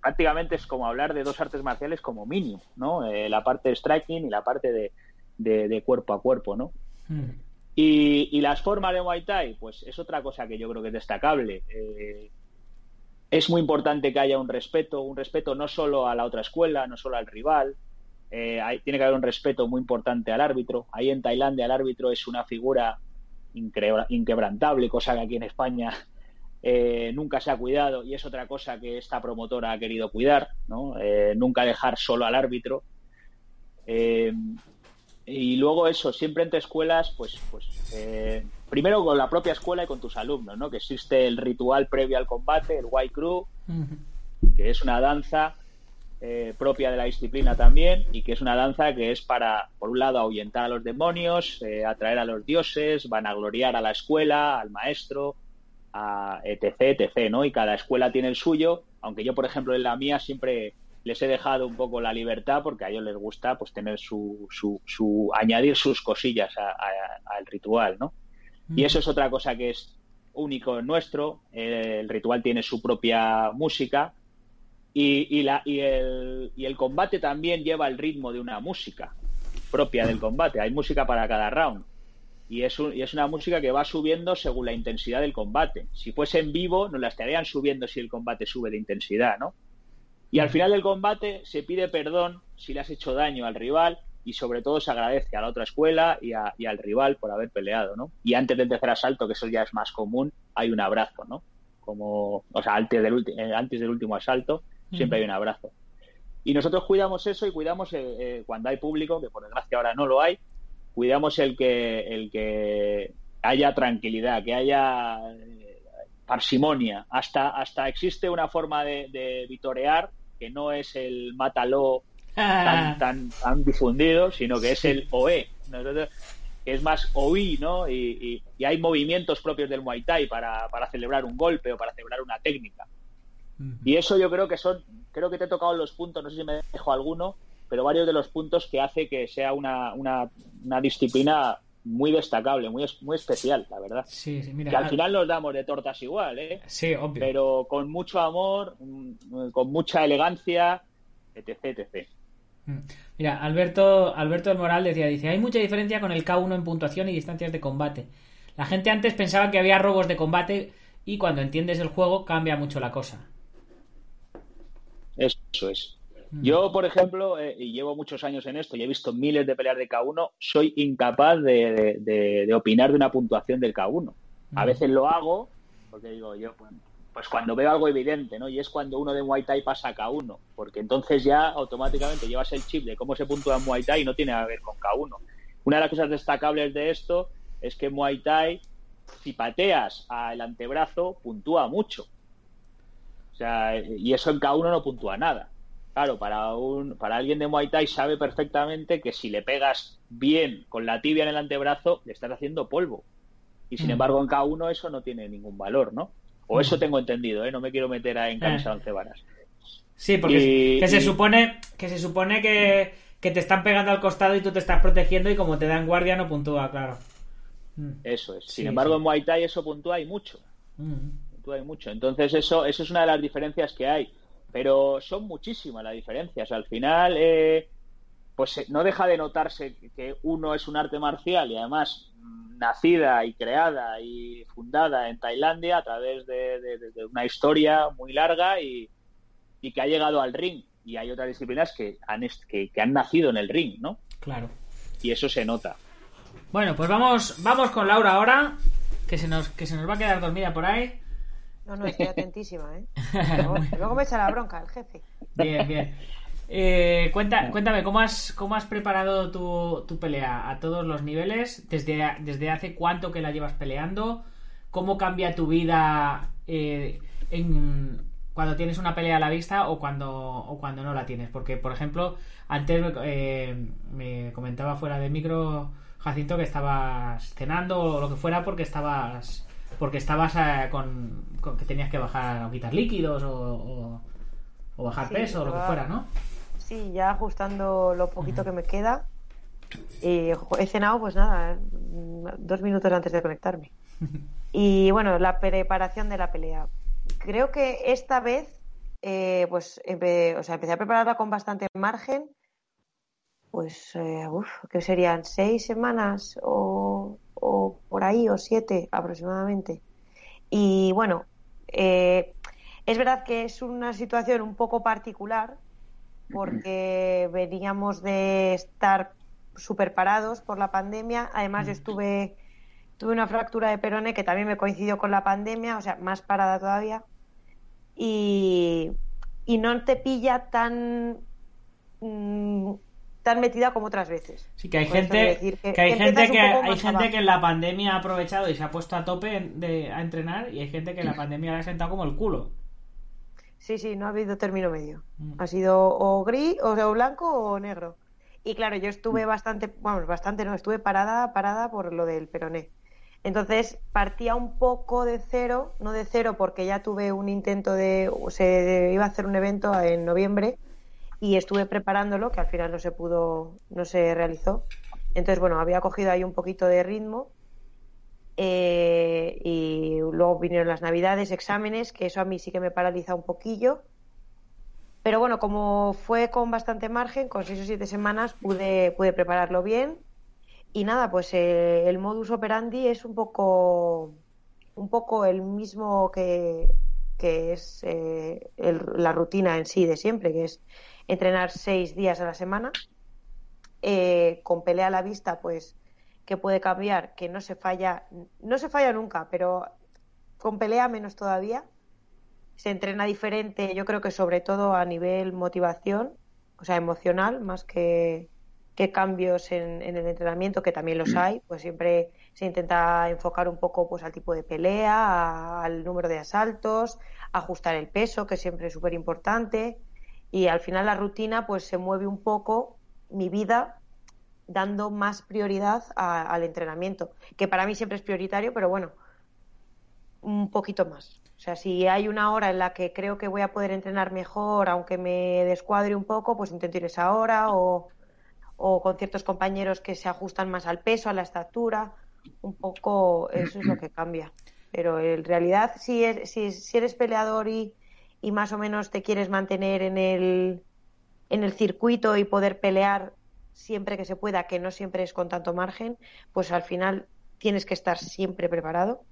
Prácticamente es como hablar de dos artes marciales como mínimo, ¿no? Eh, la parte de striking y la parte de, de, cuerpo a cuerpo, ¿no? Y, las formas de Muay Thai, pues es otra cosa que yo creo que es destacable. Eh, es muy importante que haya un respeto, un respeto no solo a la otra escuela, no solo al rival. Eh, tiene que haber un respeto muy importante al árbitro. Ahí en Tailandia el árbitro es una figura inquebrantable, cosa que aquí en España eh, nunca se ha cuidado y es otra cosa que esta promotora ha querido cuidar, ¿no? nunca dejar solo al árbitro. Y luego eso, siempre entre escuelas, pues, pues eh, primero con la propia escuela y con tus alumnos, ¿no? Que existe el ritual previo al combate, el White Crew, que es una danza eh, propia de la disciplina también y que es una danza que es para, por un lado, ahuyentar a los demonios, eh, atraer a los dioses, vanagloriar a la escuela, al maestro, a etc, etc, ¿no? Y cada escuela tiene el suyo, aunque yo, por ejemplo, en la mía siempre les he dejado un poco la libertad porque a ellos les gusta pues tener su, su, añadir sus cosillas al ritual, ¿no? Y eso es otra cosa que es único en nuestro. El ritual tiene su propia música y, la, y, el, y el combate también lleva el ritmo de una música propia del combate. Hay música para cada round. Y es, y es una música que va subiendo según la intensidad del combate. Si fuese en vivo, nos la estarían subiendo si el combate sube de intensidad, ¿no? Y al final del combate se pide perdón si le has hecho daño al rival y sobre todo se agradece a la otra escuela y, y, al rival por haber peleado, ¿no? Y antes del tercer asalto, que eso ya es más común, hay un abrazo, ¿no? Como, o sea, antes del, eh, antes del último asalto siempre hay un abrazo. Y nosotros cuidamos eso y cuidamos eh, eh, cuando hay público, que por desgracia ahora no lo hay, cuidamos el que, el que haya tranquilidad, que haya parsimonia. Hasta, hasta existe una forma de, de vitorear que no es el mátalo tan, tan, tan difundido, sino que es el OE. que es más OI, ¿no? Y, y, hay movimientos propios del Muay Thai para, para, celebrar un golpe o para celebrar una técnica. Y eso yo creo que son, creo que te he tocado los puntos, no sé si me dejo alguno, pero varios de los puntos que hace que sea una, una, una disciplina muy destacable, muy, muy especial, la verdad. Sí, sí, mira, que al final nos damos de tortas igual, ¿eh? Sí, obvio. Pero con mucho amor, con mucha elegancia, etc, etc. Mira, Alberto, Alberto del Moral decía, dice, hay mucha diferencia con el K1 en puntuación y distancias de combate. La gente antes pensaba que había robos de combate y cuando entiendes el juego cambia mucho la cosa. Eso es. Yo, por ejemplo, eh, y llevo muchos años en esto y he visto miles de peleas de K1, soy incapaz de, de, de opinar de una puntuación del K1. A veces lo hago porque digo, yo, pues cuando veo algo evidente, ¿no? Y es cuando uno de Muay Thai pasa a K1, porque entonces ya automáticamente llevas el chip de cómo se puntúa en Muay Thai y no tiene que ver con K1. Una de las cosas destacables de esto es que Muay Thai, si pateas al antebrazo, puntúa mucho. O sea, y eso en K1 no puntúa nada. Claro, para, un, para alguien de Muay Thai sabe perfectamente que si le pegas bien con la tibia en el antebrazo, le estás haciendo polvo. Y sin embargo, en K1 eso no tiene ningún valor, ¿no? O eso tengo entendido, ¿eh? No me quiero meter en camisa de once varas. Sí, porque y, que se y... supone que se supone que, que, te están pegando al costado y tú te estás protegiendo y como te dan guardia no puntúa, claro. Eso es. Sin sí, embargo, sí. en Muay Thai eso puntúa y mucho. Mm. Puntúa y mucho. Entonces, eso, eso es una de las diferencias que hay. Pero son muchísimas las diferencias. Al final, eh, pues no deja de notarse que uno es un arte marcial y además nacida y creada y fundada en Tailandia a través de, de, de una historia muy larga y, y, que ha llegado al ring. Y hay otras disciplinas que han, que, que han nacido en el ring, ¿no? Claro. Y eso se nota. Bueno, pues vamos, vamos con Laura ahora, que se nos, que se nos va a quedar dormida por ahí. No, no, estoy atentísima, ¿eh? Luego, luego me echa la bronca el jefe. Bien, bien. Eh, cuenta, cuéntame, ¿cómo has, cómo has preparado tu, tu, pelea a todos los niveles? ¿Desde, ¿Desde hace cuánto que la llevas peleando? ¿Cómo cambia tu vida eh, en, cuando tienes una pelea a la vista o cuando, o cuando no la tienes? Porque, por ejemplo, antes eh, me comentaba fuera de micro, Jacinto, que estabas cenando o lo que fuera porque estabas porque estabas eh, con, con, que tenías que bajar o quitar líquidos o, o, o bajar Sí, peso o lo que fuera, ¿no? Sí, ya ajustando lo poquito que me queda. Y he cenado, pues nada, dos minutos antes de conectarme. Y bueno, la preparación de la pelea. Creo que esta vez, eh, pues, empe- o sea, empecé a prepararla con bastante margen. Pues, eh, uff, que serían seis semanas o, o por ahí, o siete aproximadamente. Y bueno, eh, es verdad que es una situación un poco particular porque veníamos de estar súper parados por la pandemia. Además, yo estuve, tuve una fractura de peroné que también me coincidió con la pandemia, o sea, más parada todavía. Y, y no te pilla tan, mm, tan metida como otras veces. Sí, que hay Por gente que, hay gente que poco hay más gente abajo. que en la pandemia ha aprovechado y se ha puesto a tope en- de, a entrenar y hay gente que en la pandemia le ha sentado como el culo. Sí, sí, no ha habido término medio. Mm. Ha sido o gris, o blanco o negro. Y claro, yo estuve bastante, bueno, bastante no, estuve parada, parada por lo del peroné. Entonces partía un poco de cero, no de cero porque ya tuve un intento de, se iba a hacer un evento en noviembre y estuve preparándolo, que al final no se pudo, no se realizó. Entonces, bueno, había cogido ahí un poquito de ritmo eh, y luego vinieron las navidades, exámenes, que eso a mí sí que me paraliza un poquillo. Pero bueno, como fue con bastante margen, con seis o siete semanas pude, pude prepararlo bien. Y nada, pues eh, el modus operandi es un poco, un poco el mismo que, que es eh, el- la rutina en sí de siempre, que es entrenar seis días a la semana eh, con pelea a la vista, pues que puede cambiar, que no se falla, no se falla nunca, pero con pelea menos todavía. Se entrena diferente, yo creo que sobre todo a nivel motivación, o sea, emocional, más que, que cambios en, en, el entrenamiento, que también los hay, pues siempre se intenta enfocar un poco pues al tipo de pelea, al número de asaltos, ajustar el peso, que siempre es súper importante, y al final la rutina pues se mueve un poco mi vida dando más prioridad a, al entrenamiento, que para mí siempre es prioritario, pero bueno, un poquito más. O sea, si hay una hora en la que creo que voy a poder entrenar mejor, aunque me descuadre un poco, pues intento ir esa hora o, o con ciertos compañeros que se ajustan más al peso, a la estatura. Un poco eso es lo que cambia. Pero en realidad, si, es, si, si eres peleador y, y más o menos te quieres mantener en el, en el circuito y poder pelear siempre que se pueda, que no siempre es con tanto margen, pues al final tienes que estar siempre preparado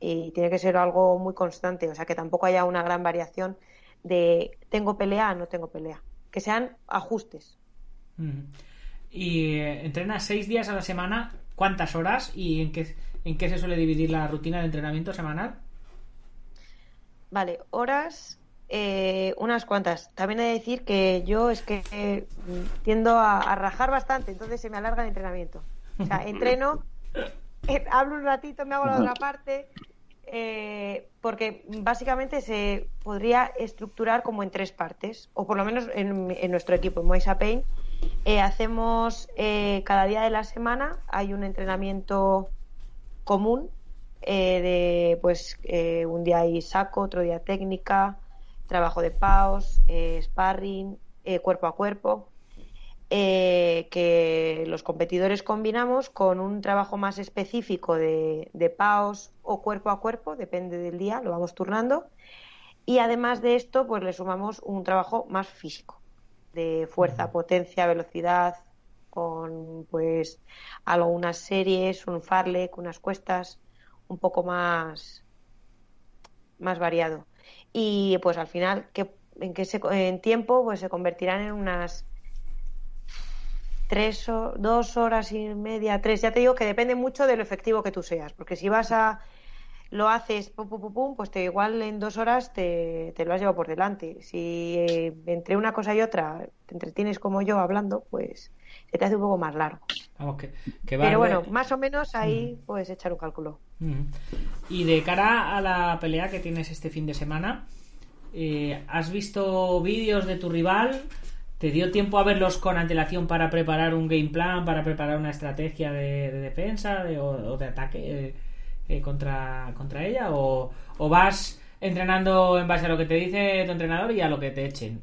y tiene que ser algo muy constante, o sea, que tampoco haya una gran variación de tengo pelea, no tengo pelea, que sean ajustes. Y eh, entrenas seis días a la semana, ¿cuántas horas y en qué, en qué se suele dividir la rutina de entrenamiento semanal? Vale, horas, eh, unas cuantas. También he de decir que yo es que eh, tiendo a, a, rajar bastante, entonces se me alarga el entrenamiento. O sea, entreno, eh, hablo un ratito, me hago la otra parte, eh, porque básicamente se podría estructurar como en tres partes, o por lo menos en, en nuestro equipo, en Moisa Pain. Eh, hacemos eh, cada día de la semana, hay un entrenamiento común, de pues un día hay saco, otro día técnica, trabajo de paus, sparring, cuerpo a cuerpo. Eh, que los competidores combinamos con un trabajo más específico de, de PAOS o cuerpo a cuerpo, depende del día, lo vamos turnando. Y además de esto, pues le sumamos un trabajo más físico, de fuerza, potencia, velocidad, con pues algunas series, un farlek, unas cuestas, un poco más, más variado. Y pues al final, que, en que se, en tiempo, pues se convertirán en unas tres o dos horas y media, tres. Ya te digo que depende mucho de lo efectivo que tú seas, porque si vas a lo haces pum, pum, pum, pum pues te igual en dos horas te, te lo has llevado por delante. Si eh, entre una cosa y otra te entretienes como yo hablando, pues se te hace un poco más largo. Vamos, que, que Pero bueno, más o menos ahí mm. puedes echar un cálculo. Mm. Y de cara a la pelea que tienes este fin de semana, eh, ¿has visto vídeos de tu rival? ¿Te dio tiempo a verlos con antelación para preparar un game plan, para preparar una estrategia de, de defensa de, o, o, de ataque eh, eh, contra, contra ella? O, ¿O, vas entrenando en base a lo que te dice tu entrenador y a lo que te echen?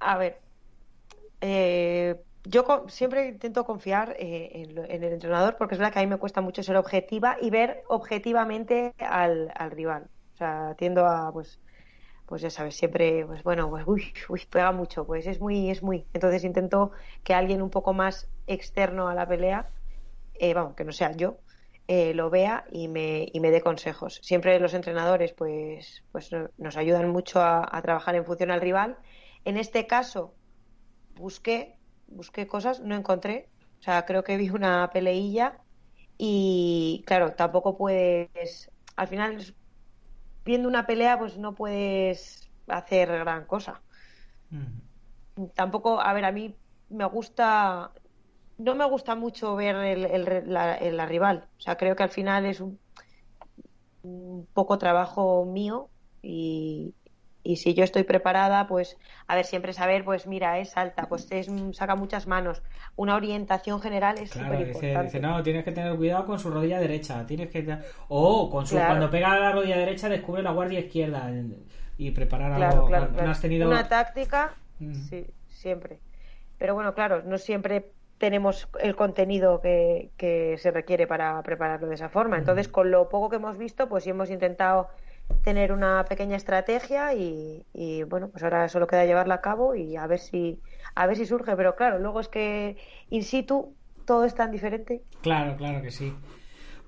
A ver, eh, yo siempre intento confiar en, en, el entrenador porque es verdad que a mí me cuesta mucho ser objetiva y ver objetivamente al, al rival. O sea, tiendo a, pues, pues ya sabes, siempre, pues bueno, pues uy, uy, pega mucho, pues es muy, es muy. Entonces intento que alguien un poco más externo a la pelea, eh, vamos, que no sea yo, eh, lo vea y me, y me dé consejos. Siempre los entrenadores, pues, pues nos ayudan mucho a, a trabajar en función al rival. En este caso, busqué, busqué cosas, no encontré. O sea, creo que vi una peleilla y, claro, tampoco puedes. Al final viendo una pelea pues no puedes hacer gran cosa. Mm. Tampoco, a ver, a mí me gusta, no me gusta mucho ver el, el, la, el, la, rival. O sea, creo que al final es un, un poco trabajo mío y, y si yo estoy preparada, pues, a ver, siempre saber, pues mira, es alta, pues es, saca muchas manos. Una orientación general es claro, súper importante. Dice, dice, no, tienes que tener cuidado con su rodilla derecha, tienes que... O con su, claro. cuando pega la rodilla derecha, descubre la guardia izquierda y preparar algo. Claro, ¿No has tenido... Una táctica, mm. sí, siempre. Pero bueno, claro, no siempre tenemos el contenido que, que se requiere para prepararlo de esa forma. Entonces, con lo poco que hemos visto, pues sí hemos intentado tener una pequeña estrategia y, y, bueno pues ahora solo queda llevarla a cabo y a ver si a ver si surge pero claro luego es que in situ todo es tan diferente claro claro que sí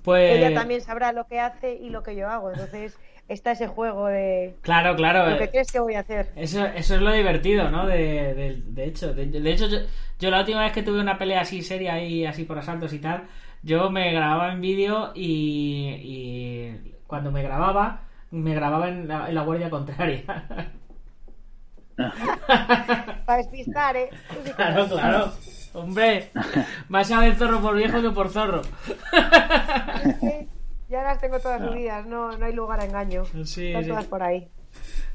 Pues... ella también sabrá lo que hace y lo que yo hago. Entonces está ese juego de Claro, claro. lo que eh, crees que voy a hacer. Eso, eso es lo divertido, ¿no? De, de- de hecho, de, de hecho yo, yo la última vez que tuve una pelea así seria y así por asaltos y tal, yo me grababa en vídeo y, y cuando me grababa, me grababa en la, en la guardia contraria. Para despistar, ¿eh? Que claro, claro. Hombre, más a ver zorro por viejo que por zorro. Sí, Ya las tengo todas subidas, no, no hay lugar a engaño. Sí, Están todas por ahí.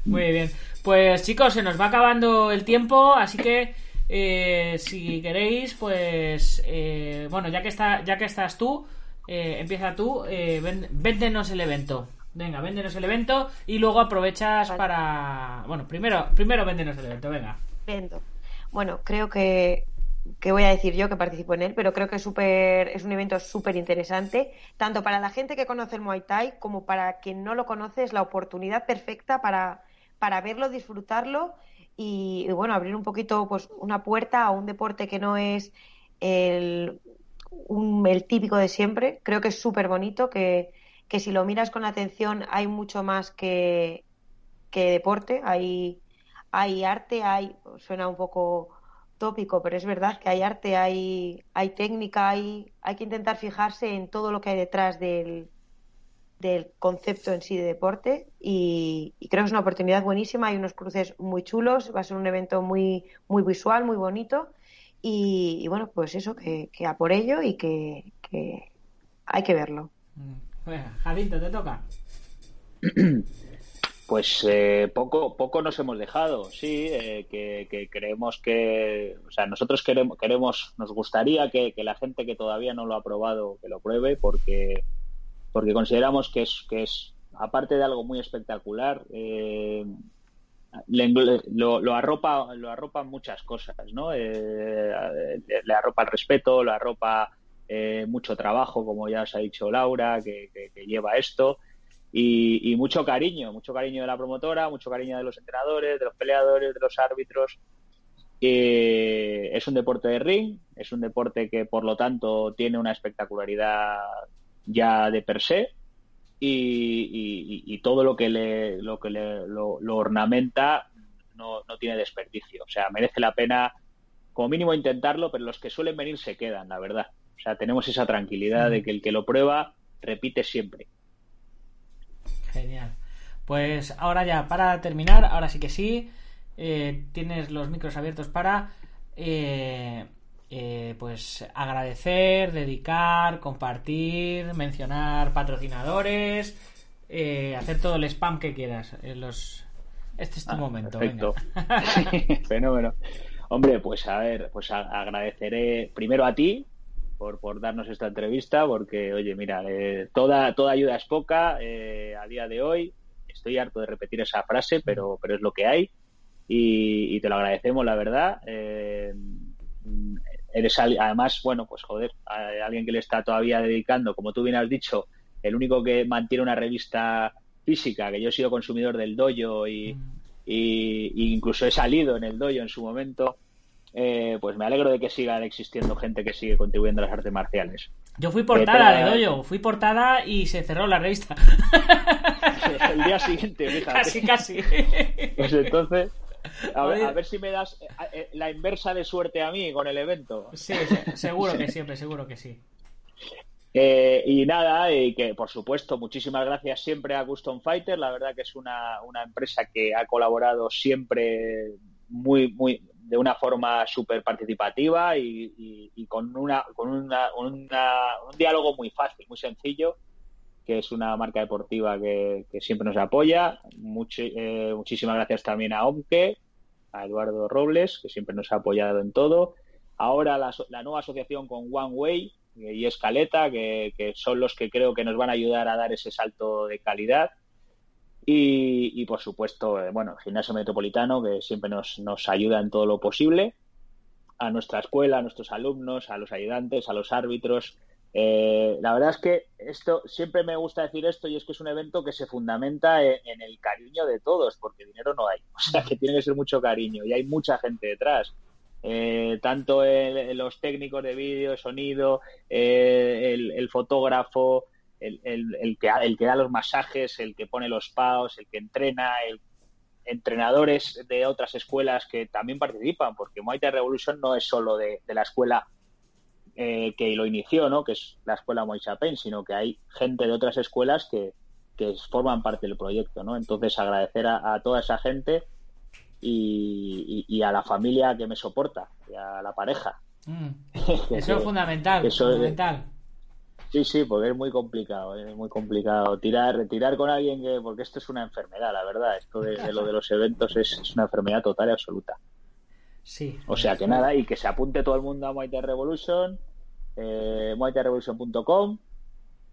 Muy bien. Pues chicos, se nos va acabando el tiempo, así que eh, si queréis, pues eh, bueno, ya que está, ya que estás tú, eh, empieza tú, ven- véndenos el evento. Venga, véndenos el evento y luego aprovechas Vale. para, bueno, primero, primero véndenos el evento, venga. Evento. Bueno, creo que, que voy a decir yo que participo en él, pero creo que es, súper- es un evento súper interesante, tanto para la gente que conoce el Muay Thai como para quien no lo conoce, es la oportunidad perfecta para, para verlo, disfrutarlo y, bueno, abrir un poquito pues una puerta a un deporte que no es el, el típico de siempre. Creo que es súper bonito, que, que si lo miras con atención hay mucho más que, que deporte, hay, hay arte, hay, suena un poco tópico, pero es verdad que hay arte, hay, hay técnica, hay, hay que intentar fijarse en todo lo que hay detrás del, del concepto en sí de deporte y, y creo que es una oportunidad buenísima, hay unos cruces muy chulos, va a ser un evento muy, muy visual, muy bonito y, y bueno, pues eso, que, que a por ello y que, que hay que verlo. Mm, Venga, Jacinto, te toca. Pues eh, poco, poco nos hemos dejado, sí, eh, que, creemos que, o sea, nosotros queremos, queremos nos gustaría que, la gente que todavía no lo ha probado, que lo pruebe, porque, porque consideramos que es, que es, aparte de algo muy espectacular, eh, le lo, arropa, lo arropan muchas cosas, ¿no? Eh, le, le arropa el respeto, lo arropa eh, mucho trabajo, como ya os ha dicho Laura, que- que lleva esto y, y mucho cariño, mucho cariño de la promotora, mucho cariño de los entrenadores, de los peleadores, de los árbitros. Eh, es un deporte de ring, es un deporte que por lo tanto tiene una espectacularidad ya de per se y, y- y todo lo que le, lo, que le, lo, lo ornamenta no, no tiene desperdicio. O sea, merece la pena como mínimo intentarlo, pero los que suelen venir se quedan, la verdad. O sea, tenemos esa tranquilidad de que el que lo prueba repite siempre. Genial. Pues ahora ya, para terminar, ahora sí que sí, eh, tienes los micros abiertos para eh, eh, pues agradecer, dedicar, compartir, mencionar patrocinadores, eh, hacer todo el spam que quieras. los... Este es tu Ah, momento. Perfecto. venga. Fenómeno. Hombre, pues a ver, pues agradeceré primero a ti por, por darnos esta entrevista, porque, oye, mira, eh, toda, toda ayuda es poca eh, a día de hoy. Estoy harto de repetir esa frase, pero, pero es lo que hay y, y te lo agradecemos, la verdad. Eh, eres además, bueno, pues joder, alguien que le está todavía dedicando, como tú bien has dicho, el único que mantiene una revista física, que yo he sido consumidor del dojo y, y, y incluso he salido en el dojo en su momento, eh, pues me alegro de que siga existiendo gente que sigue contribuyendo a las artes marciales. Yo fui portada de Doyo, fui portada y se cerró la revista. el día siguiente, fíjate. casi, casi. Pues entonces, a ver, Oye. a ver si me das eh, eh, la inversa de suerte a mí con el evento. Sí, se- seguro que siempre, seguro que sí. Eh, y nada, y que por supuesto, muchísimas gracias siempre a Custom Fighter. La verdad que es una, una empresa que ha colaborado siempre muy, muy, de una forma súper participativa y, con, una, con una, un diálogo muy fácil, muy sencillo, que es una marca deportiva que, que siempre nos apoya. Eh, muchísimas gracias también a Omke, a Eduardo Robles, que siempre nos ha apoyado en todo. Ahora la, la nueva asociación con One Way eh, y Escaleta, que, que son los que creo que nos van a ayudar a dar ese salto de calidad. Y, y, por supuesto, eh, bueno, el Gimnasio Metropolitano, que siempre nos, nos ayuda en todo lo posible. A nuestra escuela, a nuestros alumnos, a los ayudantes, a los árbitros. Eh, la verdad es que esto siempre me gusta decir esto y es que es un evento que se fundamenta en, en el cariño de todos, porque dinero no hay. O sea, que tiene que ser mucho cariño y hay mucha gente detrás. Eh, tanto el- los técnicos de vídeo, sonido, eh, el, el fotógrafo, el, el, que, el que da los masajes, el que pone los paos, el que entrena, el entrenadores de otras escuelas que también participan, porque Muay Thai Revolution no es solo de, la escuela eh, que lo inició, ¿no? que es la escuela Muay Thai, sino que hay gente de otras escuelas que, que forman parte del proyecto. ¿no? Entonces, agradecer a, toda esa gente y, a la familia que me soporta, y a la pareja. Mm. Eso es fundamental. fundamental. Sí, sí, porque es muy complicado, es muy complicado tirar, tirar con alguien que, porque esto es una enfermedad, la verdad, esto de, lo de los eventos es, una enfermedad total y absoluta. Sí. O sea que nada, y que se apunte todo el mundo a Muay Thai Revolution, eh, MuayThaiRevolution.com,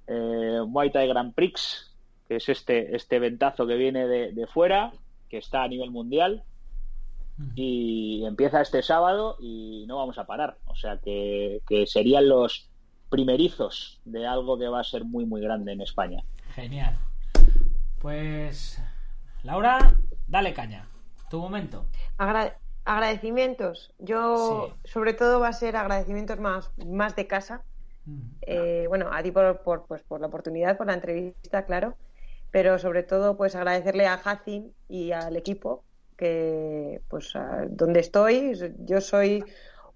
eh, Muay Thai Grand Prix, que es este, este ventazo que viene de, fuera, que está a nivel mundial, y empieza este sábado y no vamos a parar. O sea que, que serían los primerizos de algo que va a ser muy, muy grande en España. Genial. Pues, Laura, dale caña. Tu momento. agradecimientos. Yo, sobre todo, va a ser agradecimientos más, más de casa. Mm. Eh, bueno, a ti por, por, pues, por la oportunidad, por la entrevista, claro. Pero sobre todo, pues agradecerle a Hacin y al equipo que, pues, donde estoy. Yo soy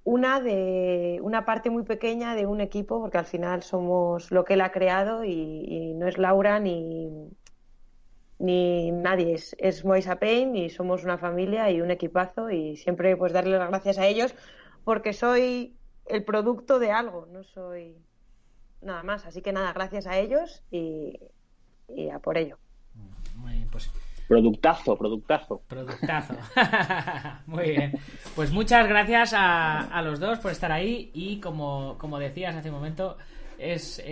una de una parte muy pequeña de un equipo, porque al final somos lo que él ha creado y, no es Laura ni, ni nadie, es, es Moisa Payne y somos una familia y un equipazo y siempre pues darle las gracias a ellos porque soy el producto de algo, no soy nada más. Así que nada, gracias a ellos y, y a por ello. Muy bien, pues Productazo, productazo. Productazo. Muy bien. Pues muchas gracias a, los dos por estar ahí y como, como decías hace un momento, es,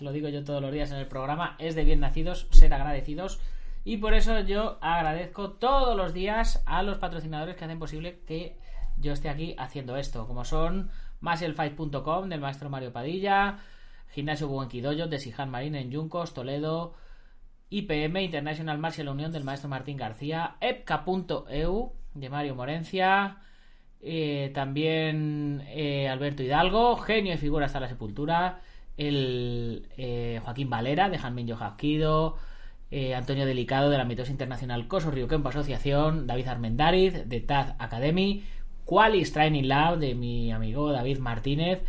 lo digo yo todos los días en el programa, es de bien nacidos ser agradecidos y por eso yo agradezco todos los días a los patrocinadores que hacen posible que yo esté aquí haciendo esto, como son maselfight.com del maestro Mario Padilla, Gimnasio Buenquidoyo de Sijan Marín en Yuncos, Toledo, IPM, International Martial Unión del maestro Martín García, epca.eu de Mario Morencia, eh, también eh, Alberto Hidalgo, genio y figura hasta la sepultura, el eh, Joaquín Valera de Janmin Yojaquido, Antonio Delicado de la mitosis internacional Coso Rio Kempo Asociación, David Armendariz de Taz Academy, Qualis Training Lab de mi amigo David Martínez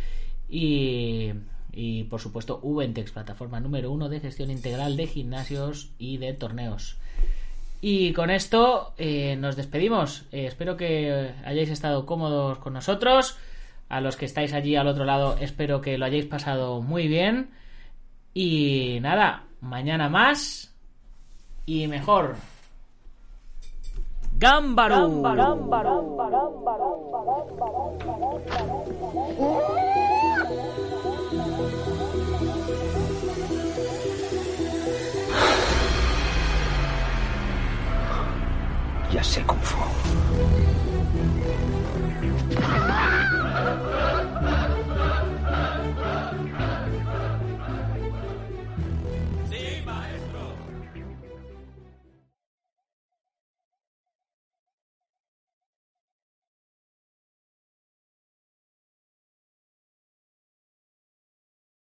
y y por supuesto Ubentex, plataforma número uno de gestión integral de gimnasios y de torneos. Y con esto eh, nos despedimos. Eh, espero que hayáis estado cómodos con nosotros. A los que estáis allí al otro lado, espero que lo hayáis pasado muy bien. Y nada, mañana más y mejor. ¡Gámbaro! Ya sé cómo fue.